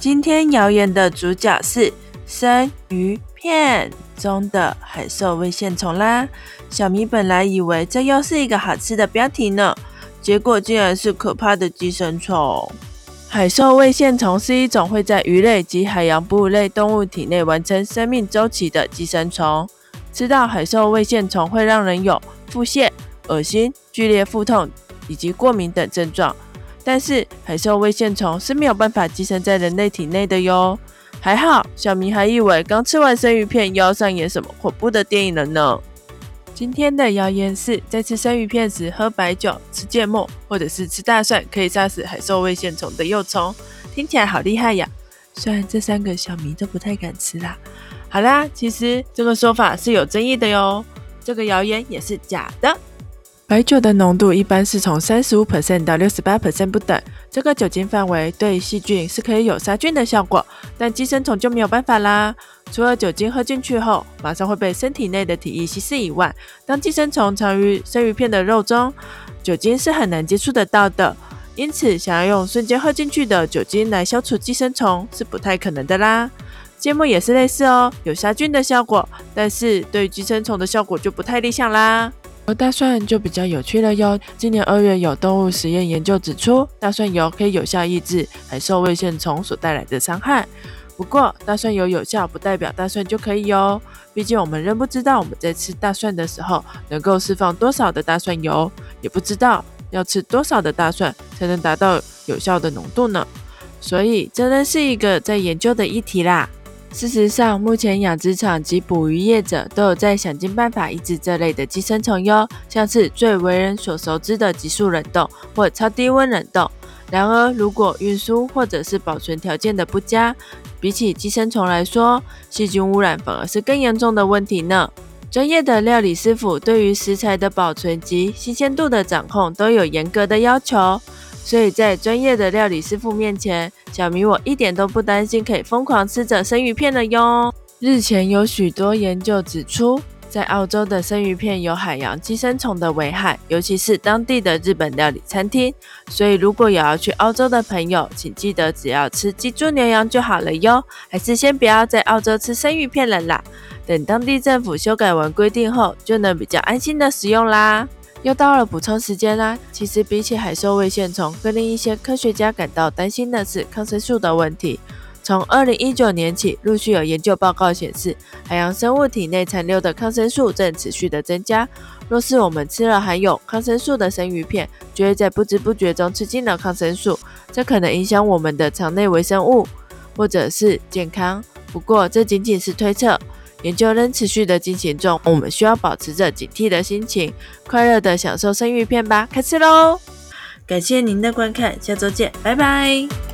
今天谣言的主角是生鱼片中的海兽胃线虫啦。小咪本来以为这又是一个好吃的标题呢，结果竟然是可怕的寄生虫。海兽胃线虫是一种会在鱼类及海洋哺乳类动物体内完成生命周期的寄生虫。吃到海兽胃线虫会让人有腹泻、恶心、剧烈腹痛以及过敏等症状。但是海兽胃线虫是没有办法寄生在人类体内的哟。还好，小明还以为刚吃完生鱼片又要上演什么恐怖的电影了呢。今天的谣言是，在吃生鱼片时喝白酒、吃芥末或者是吃大蒜，可以杀死海兽胃线虫的幼虫。听起来好厉害呀！虽然这三个小明都不太敢吃啦。好啦，其实这个说法是有争议的哟。这个谣言也是假的。白酒的浓度一般是从三十五 percent 到六十八 percent 不等，这个酒精范围对细菌是可以有杀菌的效果，但寄生虫就没有办法啦。除了酒精喝进去后马上会被身体内的体液稀释以外，当寄生虫藏于生鱼片的肉中，酒精是很难接触得到的，因此想要用瞬间喝进去的酒精来消除寄生虫是不太可能的啦。芥末也是类似哦，有杀菌的效果，但是对寄生虫的效果就不太理想啦。而大蒜就比较有趣了哟。今年二月有动物实验研究指出，大蒜油可以有效抑制海兽胃线虫所带来的伤害。不过，大蒜油有效不代表大蒜就可以哟。毕竟我们仍不知道我们在吃大蒜的时候能够释放多少的大蒜油，也不知道要吃多少的大蒜才能达到有效的浓度呢。所以，这仍是一个在研究的议题啦。事实上，目前养殖场及捕鱼业者都有在想尽办法抑制这类的寄生虫哟，像是最为人所熟知的急速冷冻或超低温冷冻。然而，如果运输或者是保存条件的不佳，比起寄生虫来说，细菌污染反而是更严重的问题呢。专业的料理师傅对于食材的保存及新鲜度的掌控都有严格的要求。所以在专业的料理师傅面前，小米我一点都不担心可以疯狂吃着生鱼片了哟。日前有许多研究指出，在澳洲的生鱼片有海洋寄生虫的危害，尤其是当地的日本料理餐厅。所以如果有要去澳洲的朋友，请记得只要吃鸡、猪、牛、羊就好了哟，还是先不要在澳洲吃生鱼片了啦。等当地政府修改完规定后，就能比较安心的食用啦。又到了补充时间啦！其实比起海兽胃线虫，更令一些科学家感到担心的是抗生素的问题。从二零一九年起，陆续有研究报告显示，海洋生物体内残留的抗生素正持续的增加。若是我们吃了含有抗生素的生鱼片，就会在不知不觉中吃进了抗生素，这可能影响我们的肠内微生物或者是健康。不过这仅仅是推测。研究仍持续的进行中，我们需要保持着警惕的心情，快乐的享受生鱼片吧。开吃喽！感谢您的观看，下周见，拜拜。